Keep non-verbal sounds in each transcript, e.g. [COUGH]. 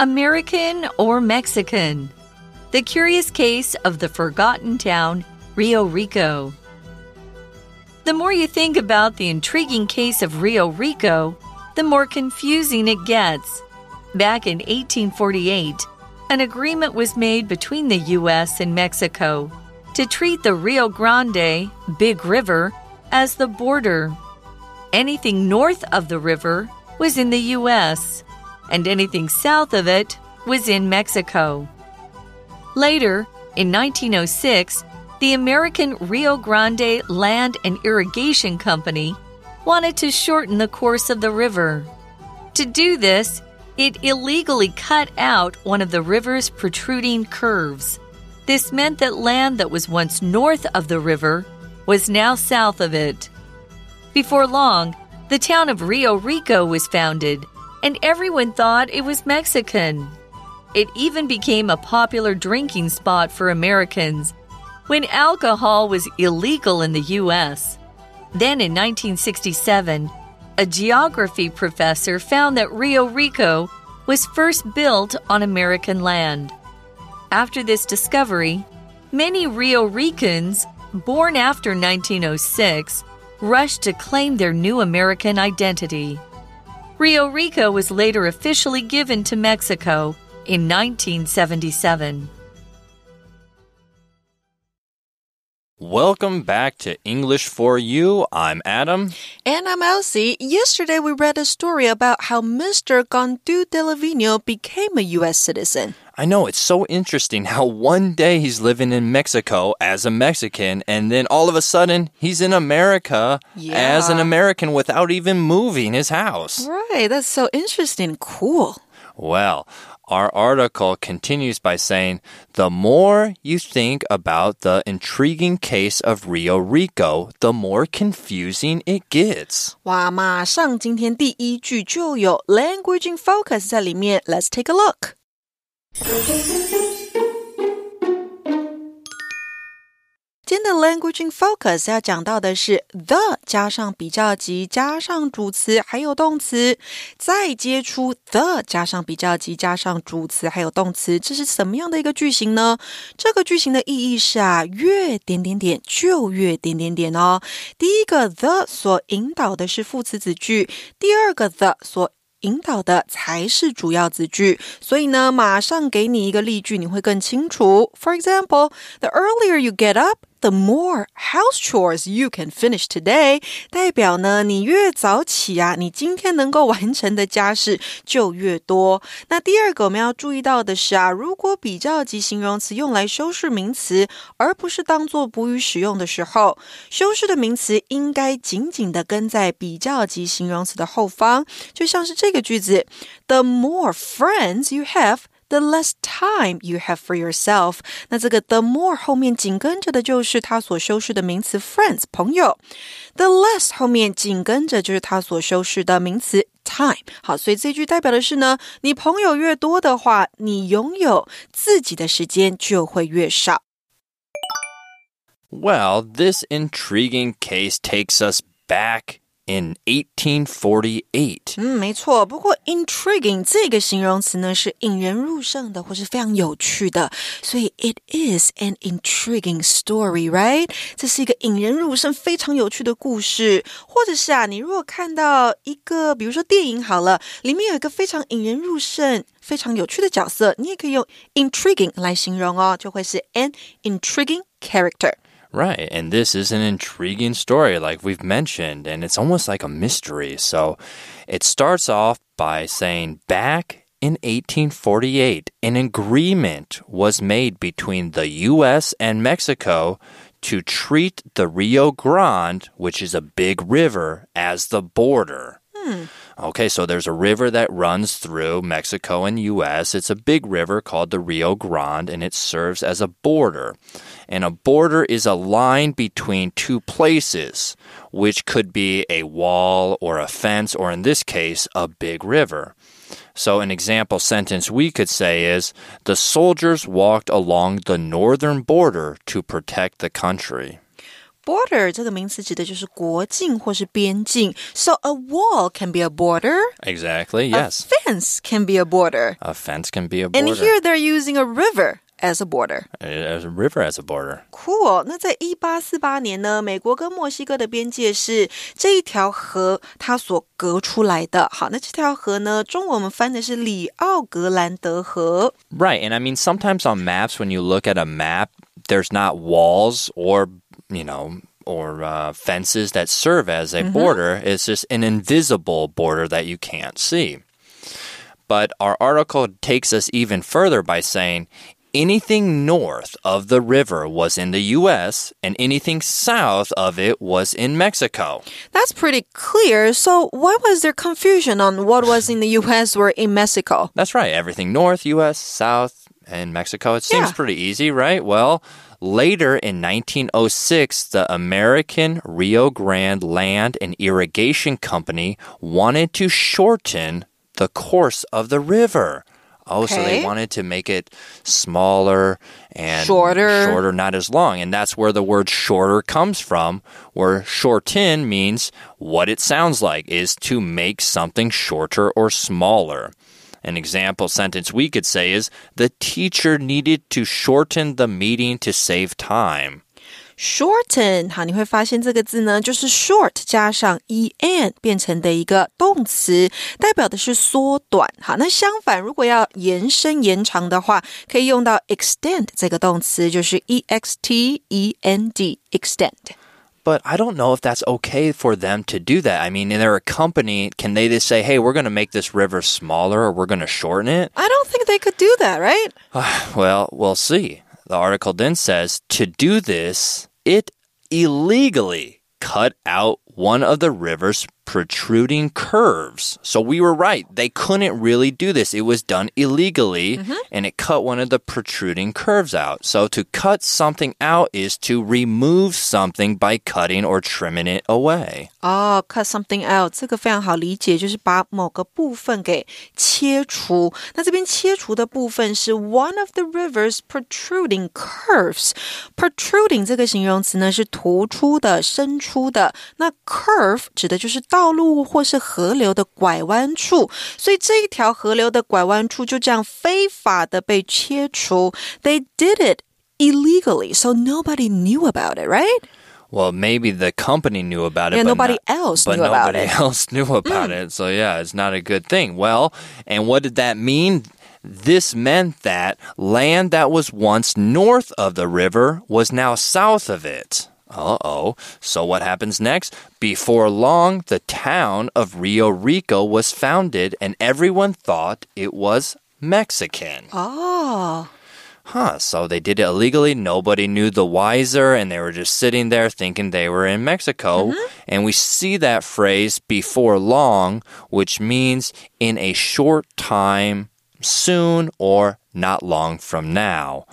American or Mexican? The curious case of the forgotten town, Rio Rico. The more you think about the intriguing case of Rio Rico, the more confusing it gets. Back in 1848, an agreement was made between the U.S. and Mexico to treat the Rio Grande, Big River, as the border. Anything north of the river was in the U.S., and anything south of it was in Mexico. Later, in 1906, the American Rio Grande Land and Irrigation Company wanted to shorten the course of the river. To do this, it illegally cut out one of the river's protruding curves. This meant that land that was once north of the river was now south of it. Before long, the town of Rio Rico was founded, and everyone thought it was Mexican. It even became a popular drinking spot for Americans when alcohol was illegal in the U.S. Then in 1967, a geography professor found that Rio Rico was first built on American land. After this discovery, many Rio Ricans, born after 1906, rushed to claim their new American identity. Rio Rico was later officially given to Mexico in 1977. Welcome back to English for You. I'm Adam. And I'm Elsie. Yesterday we read a story about how Mr. Gondu de Lavino became a U.S. citizen. I know it's so interesting how one day he's living in Mexico as a Mexican, and then all of a sudden he's in America as an American without even moving his house. Right, that's so interesting. Cool. Well, our article continues by saying the more you think about the intriguing case of Rio Rico, the more confusing it gets. 哇，马上今天第一句就有 language in focus 在里面。Let's take a look. 天的 language in focus 要讲到的是 the 加上比较级加上主词还有动词，再接出 the 加上比较级加上主词还有动词，这是什么样的一个句型呢？这个句型的意义是啊，越点点点就越点点点哦。第一个 the 所引导的是副词子句，第二个 the 所引导的才是主要子句，所以呢，马上给你一个例句，你会更清楚。For example, the earlier you get up, the more house chores you can finish today。代表呢，你越早起啊，你今天能够完成的家事就越多。那第二个我们要注意到的是啊，如果比较级形容词用来修饰名词，而不是当做补语使用的时候，修饰的名词应该紧紧的跟在比较级形容词的后方，就像是这个句子：The more friends you have。The less time you have for yourself，那这个 the more 后面紧跟着的就是它所修饰的名词 friends 朋友，the less 后面紧跟着就是它所修饰的名词 time。好，所以这句代表的是呢，你朋友越多的话，你拥有自己的时间就会越少。 Well, this intriguing case takes us back in 1848. 嗯，没错。不过 intriguing 这个形容词呢，是引人入胜的，或是非常有趣的，所以 it is an intriguing story，right？这是一个引人入胜、非常有趣的故事。或者是啊，你如果看到一个，比如说电影好了，里面有一个非常引人入胜、非常有趣的角色，你也可以用 intriguing 来形容哦，就会是 an intriguing character。 Right, and this is an intriguing story, like we've mentioned, and it's almost like a mystery. So it starts off by saying back in 1848, an agreement was made between the U.S. and Mexico to treat the Rio Grande, which is a big river, as the border. Hmm. Okay, so there's a river that runs through Mexico and US. It's a big river called the Rio Grande and it serves as a border. And a border is a line between two places, which could be a wall or a fence, or in this case, a big river. So, an example sentence we could say is The soldiers walked along the northern border to protect the country border 这个名词指的就是国境或是边境。So a wall can be a border. Exactly, A yes. fence can be a border. A fence can be a And border. here they're using a river as a border. As a river as a border. Cool。那在一八四八年呢，美国跟墨西哥的边界是这一条河它所隔出来的。好，那这条河呢，中文我们翻的是里奥格兰德河。 Right. And I mean, sometimes on maps, when you look at a map, there's not walls or, you know, or uh, fences that serve as a border. It's just an invisible border that you can't see. But our article takes us even further by saying anything north of the river was in the US and anything south of it was in Mexico. That's pretty clear. So why was there confusion on what was in the U.S. or in Mexico? That's right. Everything north, US, south, and Mexico. It seems Yeah. pretty easy, right? Well, later in 1906, the American Rio Grande Land and Irrigation Company wanted to shorten the course of the river. Oh, so they wanted to make it smaller and Shorter. shorter, not as long. And that's where the word shorter comes from, where shorten means what it sounds like is to make something shorter or smaller. An example sentence we could say is The teacher needed to shorten the meeting to save time. Shorten，好，你会发现这个字呢，就是 short 加上 en 变成的一个动词，代表的是缩短。好，那相反，如果要延伸、延长的话，可以用到 extend 这个动词，就是 e x t e n d extend。 But I don't know if that's okay for them to do that. I mean, they're a company. Can they just say, hey, we're going to make this river smaller or we're going to shorten it? I don't think they could do that, right? [SIGHS] Well, we'll see. The article then says to do this, it illegally cut out one of the river's protruding curves. So we were right. They couldn't really do this. It was done illegally and it cut one of the protruding curves out. So to cut something out is to remove something by cutting or trimming it away. 哦、c u t something out，这个非常好理解，就是把某个部分给切除。那这边切除的部分是 one of the river's protruding curves。protruding 这个形容词呢是突出的、伸出的。那 curve 指的就是 道路或是河流的拐弯处，所以这一条河流的拐弯处就这样非法的被切除。They did it illegally, so nobody knew about it, right? Well, maybe the company knew about it, Yeah, but nobody not- else but knew about nobody it. Mm. else knew about it. So yeah, it's not a good thing. Well, and what did that mean? This meant that land that was once north of the river was now south of it. Uh oh. So what happens next? Before long, the town of Rio Rico was founded, and everyone thought it was Mexican. Oh. Huh, so they did it illegally. Nobody knew the wiser, and they were just sitting there thinking they were in Mexico. And we see that phrase before long, which means in a short time, soon, or not long from now.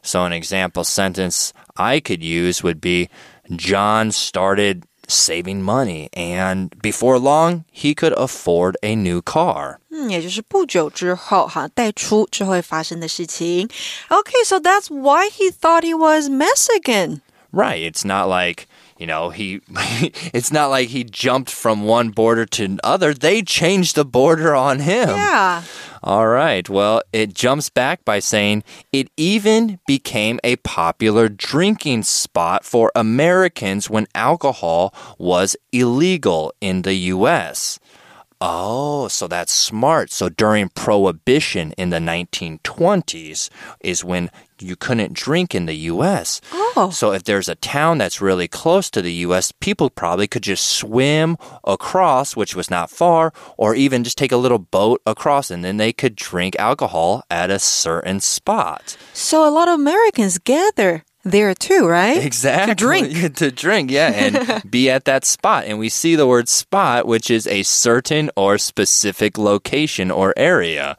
So, an example sentence I could use would be John started saving money, and before long, he could afford a new car. 嗯，也就是不久之后，哈，带出之后会发生的事情。Okay, so that's why he thought he was Mexican. Right. It's not like, you know, he [LAUGHS] it's not like he jumped from one border to other. They changed the border on him. Yeah. All right. Well, it jumps back by saying it even became a popular drinking spot for Americans when alcohol was illegal in the US. Oh, so that's smart. So during Prohibition in the 1920s is when you couldn't drink in the US. Oh. So if there's a town that's really close to the US, people probably could just swim across, which was not far, or even just take a little boat across and then they could drink alcohol at a certain spot. So a lot of Americans gather there too, right? Exactly. To drink. Yeah, [LAUGHS] to drink, yeah, and [LAUGHS] be at that spot. And we see the word spot, which is a certain or specific location or area.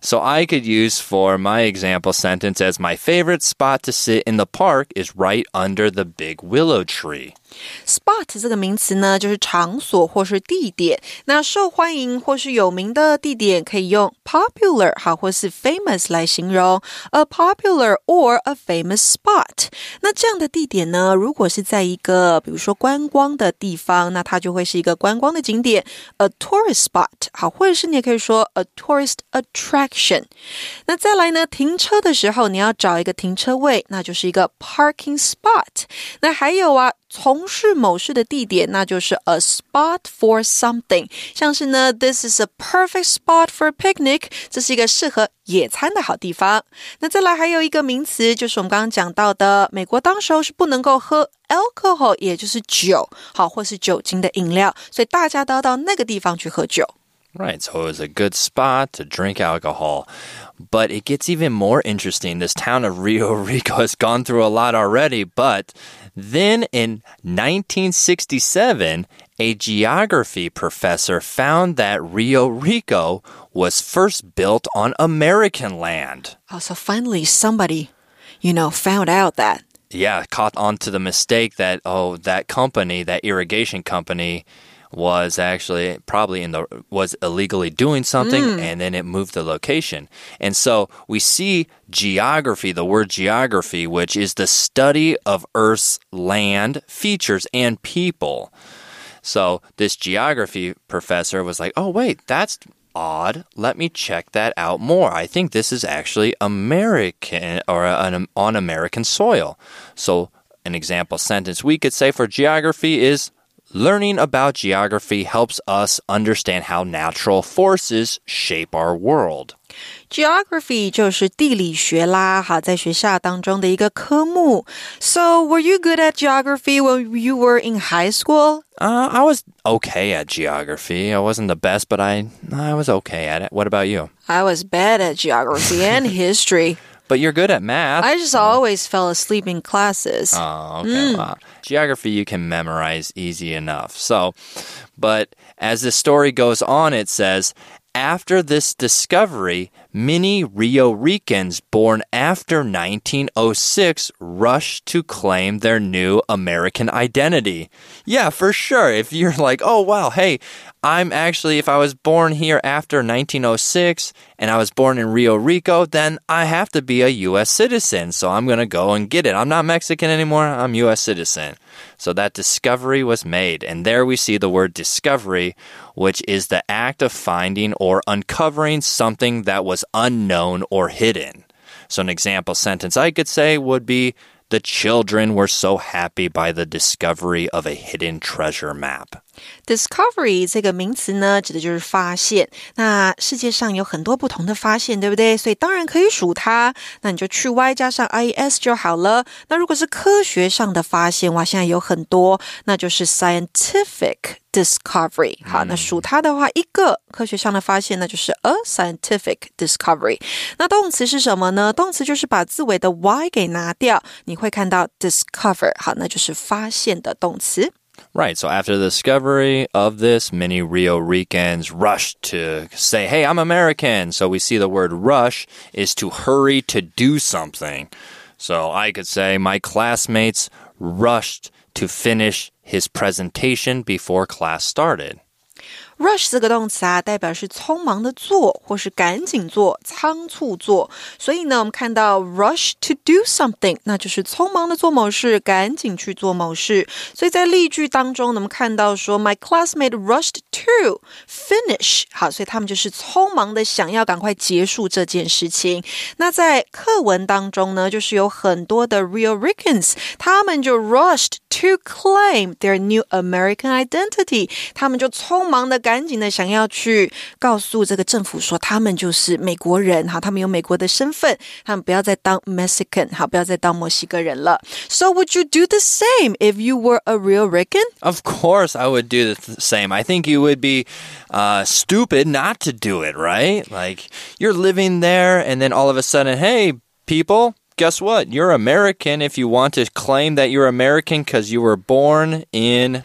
So I could use for my example sentence as my favorite spot to sit in the park is right under the big willow tree. Spot 这个名词呢，就是场所或是地点。那受欢迎或是有名的地点，可以用 popular 好，或是 famous 来形容。A popular or a famous spot。那这样的地点呢，如果是在一个比如说观光的地方，那它就会是一个观光的景点，a tourist spot 好，或者是你也可以说 a tourist attraction。那再来呢，停车的时候你要找一个停车位，那就是一个 parking spot。那还有啊。从事某事的地点，那就是 a spot for something。像是呢，this is a perfect spot for picnic，这是一个适合野餐的好地方。那再来还有一个名词，就是我们刚刚讲到的，美国当时候是不能够喝 alcohol，也就是酒，好或是酒精的饮料，所以大家都要到那个地方去喝酒。Right, so it was a good spot to drink alcohol. But it gets even more interesting. This town of Rio [LAUGHS] Rico has gone through a lot already, but then in 1967, a geography professor found that Rio Rico was first built on American land. Oh, so finally somebody, you know, found out that. Yeah, caught onto the mistake that, oh, that company, that irrigation company, was actually probably in the was illegally doing something mm. and then it moved the location. And so we see geography, the word geography, which is the study of Earth's land, features and people. So this geography professor was like, "Oh wait, that's odd. Let me check that out more. I think this is actually American or an, on American soil." So an example sentence we could say for geography is Learning about geography helps us understand how natural forces shape our world. Geography 就是地理学啦，好，在学校当中的一个科目。So, were you good at geography when you were in high school? Uh, I was okay at geography. I wasn't the best, but I I was okay at it. What about you? I was bad at geography and [LAUGHS] history. But you're good at math. I just always fell asleep in classes. Oh, okay. Mm. Wow. Geography you can memorize easy enough. So, but as the story goes on, it says, after this discovery, many Rio Ricans born after 1906 rushed to claim their new American identity. Yeah, for sure. If you're like, oh, wow, hey, I'm actually, if I was born here after 1906 and I was born in Rio Rico, then I have to be a U.S. citizen. So I'm going to go and get it. I'm not Mexican anymore. I'm U.S. citizen. So that discovery was made. And there we see the word discovery, which is the act of finding or uncovering something that was unknown or hidden. So an example sentence I could say would be, the children were so happy by the discovery of a hidden treasure map. Discovery 这个名词呢，指的就是发现。那世界上有很多不同的发现，对不对？所以当然可以数它。那你就去 y 加上 i s 就好了。那如果是科学上的发现，哇，现在有很多，那就是 scientific discovery。好，那数它的话，一个科学上的发现，那就是 a scientific discovery。那动词是什么呢？动词就是把字尾的 y 给拿掉，你会看到 discover。好，那就是发现的动词。Right. So after the discovery of this, many Rio Ricans rushed to say, Hey, I'm American. So we see the word rush is to hurry to do something. So I could say, My classmates rushed to finish his presentation before class started. Rush 这个动词啊，代表是匆忙的做，或是赶紧做、仓促做。所以呢，我们看到 rush to do something，那就是匆忙的做某事，赶紧去做某事。所以在例句当中，我们看到说，My classmate rushed to finish。好，所以他们就是匆忙的想要赶快结束这件事情。那在课文当中呢，就是有很多的 real Ricans，他们就 rushed to claim their new American identity，他们就匆忙的。赶紧的想要去告诉这个政府说，他们就是美国人哈，他们有美国的身份，他们不要再当 Mexican 好，不要再当墨西哥人了。So would you do the same if you were a Rio Rican? Of course, I would do the same. I think you would be uh, stupid not to do it, right? Like you're living there, and then all of a sudden, hey, people guess what? You're American if you want to claim that you're American because you were born in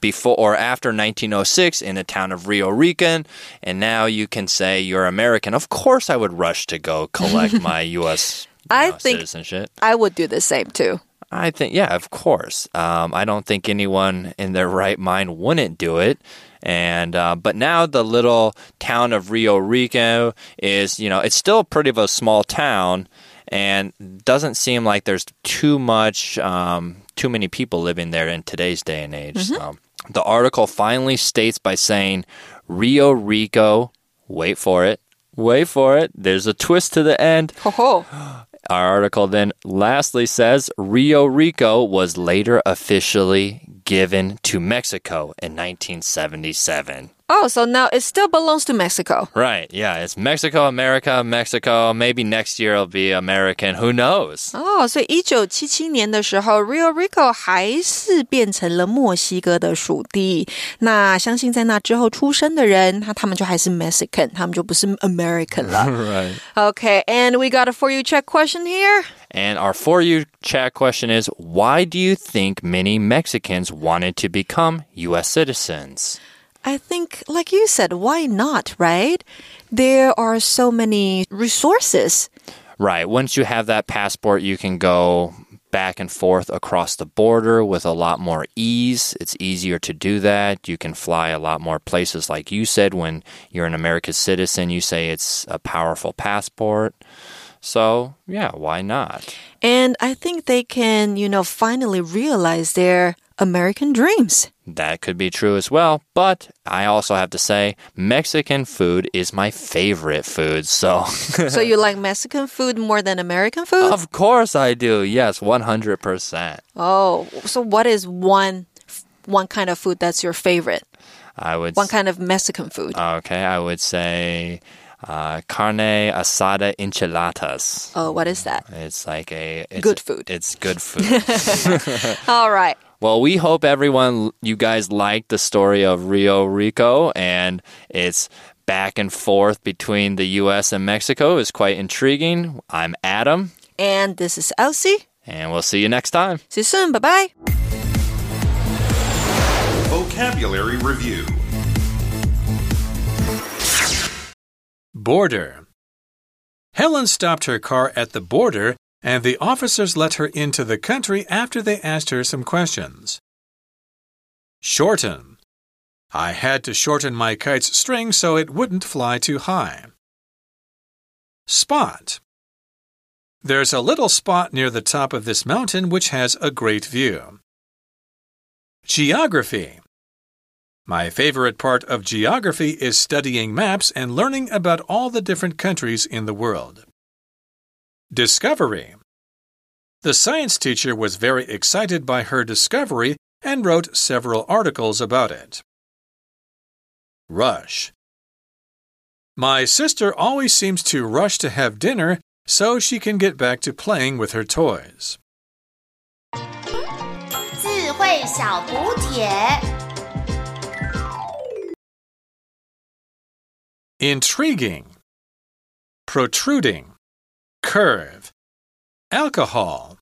before or after 1906 in the town of Rio Rican, and now you can say you're American. Of course, I would rush to go collect my [LAUGHS] U.S. I know, think citizenship. I would do the same too. I think, yeah, of course. Um, I don't think anyone in their right mind wouldn't do it. And uh, but now the little town of Rio Rico is, you know, it's still pretty of a small town, and doesn't seem like there's too much, um, too many people living there in today's day and age. Mm-hmm. So the article finally states by saying Rio Rico. Wait for it. Wait for it. There's a twist to the end. Ho ho. [GASPS] Our article then lastly says Rio Rico was later officially given to Mexico in 1977. Oh, so now it still belongs to Mexico. Right, yeah, it's Mexico, America, Mexico. Maybe next year it'll be American. Who knows? 哦，所以一九七七年的时候，Rio Rico 还是变成了墨西哥的属地。那相信在那之后出生的人，他他们就还是 Mexican，他们就不是 American 了。 right. [LAUGHS] Okay, and we got a for you check question here. And our for you chat question is why do you think many Mexicans wanted to become US citizens? I think, like you said, why not, right? There are so many resources. Right. Once you have that passport, you can go back and forth across the border with a lot more ease. It's easier to do that. You can fly a lot more places. Like you said, when you're an American citizen, you say it's a powerful passport. So, yeah, why not? And I think they can, you know, finally realize their American dreams. That could be true as well. But I also have to say, Mexican food is my favorite food. So, so you [LAUGHS] like Mexican food more than American food? of course I do. Yes, 100%. Oh, so what is one one kind of food that's your favorite? I would One kind of Mexican food. Okay, I would say uh, carne asada enchiladas. oh, what is that? It's like a it's Good food. It's good [LAUGHS] food. [LAUGHS] All right. Well, we hope everyone, you guys liked the story of Rio Rico and its back and forth between the U.S. and Mexico is quite intriguing. I'm Adam, And this is Elsie. and we'll see you next time. See you soon. Bye bye. Vocabulary Review Border. Helen stopped her car at the border, and the officers let her into the country after they asked her some questions. Shorten. I had to shorten my kite's string so it wouldn't fly too high. Spot. There's a little spot near the top of this mountain which has a great view. Geography. My favorite part of geography is studying maps and learning about all the different countries in the world. Discovery. The science teacher was very excited by her discovery and wrote several articles about it. Rush. My sister always seems to rush to have dinner so she can get back to playing with her toys. 智慧小补帖。 Intriguing. Protruding. Curve. Alcohol.